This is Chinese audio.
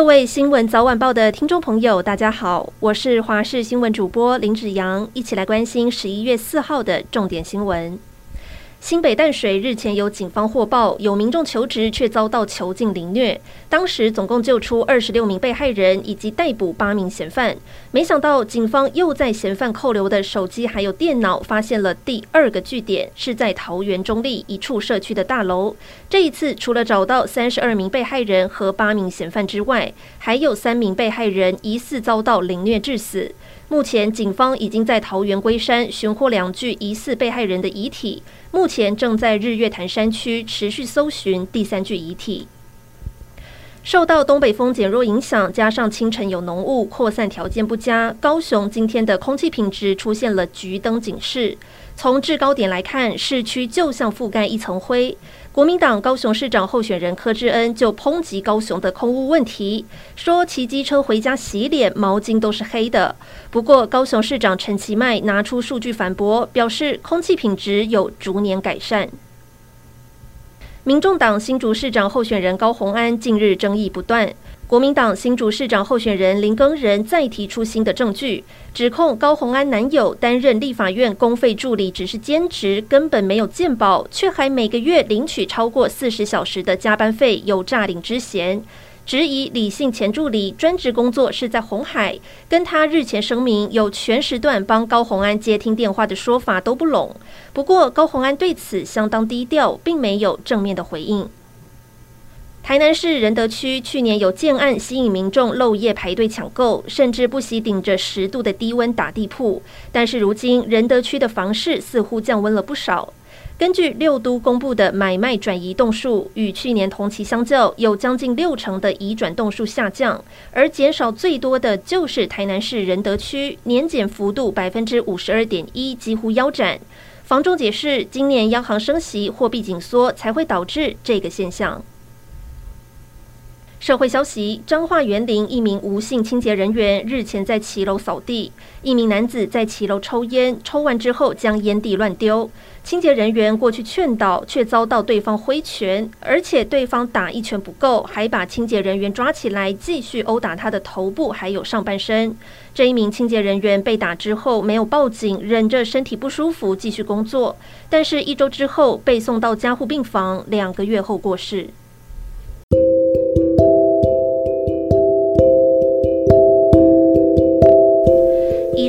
各位新闻早晚报的听众朋友，大家好，我是华视新闻主播林子阳，一起来关心十一月四号的重点新闻。新北淡水日前有警方获报，有民众求职却遭到囚禁凌虐。当时总共救出二十六名被害人，以及逮捕八名嫌犯。没想到警方又在嫌犯扣留的手机还有电脑发现了第二个据点，是在桃园中坜一处社区的大楼。这一次除了找到三十二名被害人和八名嫌犯之外，还有三名被害人疑似遭到凌虐致死。目前，警方已经在桃园龟山寻获两具疑似被害人的遗体，目前正在日月潭山区持续搜寻第三具遗体。受到东北风减弱影响，加上清晨有浓雾，扩散条件不佳，高雄今天的空气品质出现了橘灯警示。从制高点来看，市区就像覆盖一层灰。国民党高雄市长候选人柯志恩就抨击高雄的空污问题，说骑机车回家洗脸，毛巾都是黑的。不过，高雄市长陈其迈拿出数据反驳，表示空气品质有逐年改善。民众党新竹市长候选人高鸿安近日争议不断。国民党新竹市长候选人林耕仁再提出新的证据，指控高鸿安男友担任立法院公费助理，只是兼职，根本没有健保，却还每个月领取超过四十小时的加班费，有诈领之嫌。质疑李姓前助理专职工作是在红海，跟他日前声明有全时段帮高虹安接听电话的说法都不拢。不过高虹安对此相当低调，并没有正面的回应。台南市仁德区去年有建案吸引民众漏夜排队抢购，甚至不惜顶着十度的低温打地铺。但是如今仁德区的房市似乎降温了不少。根据六都公布的买卖转移动数，与去年同期相较，有将近六成的移转动数下降，而减少最多的就是台南市仁德区，年减幅度百分之五十二点一，几乎腰斩。房仲解释，今年央行升息、货币紧缩才会导致这个现象。社会消息：彰化园林一名吴姓清洁人员日前在骑楼扫地，一名男子在骑楼抽烟，抽完之后将烟蒂乱丢。清洁人员过去劝导，却遭到对方挥拳，而且对方打一拳不够，还把清洁人员抓起来继续殴打他的头部还有上半身。这一名清洁人员被打之后没有报警，忍着身体不舒服继续工作，但是一周之后被送到加护病房，两个月后过世。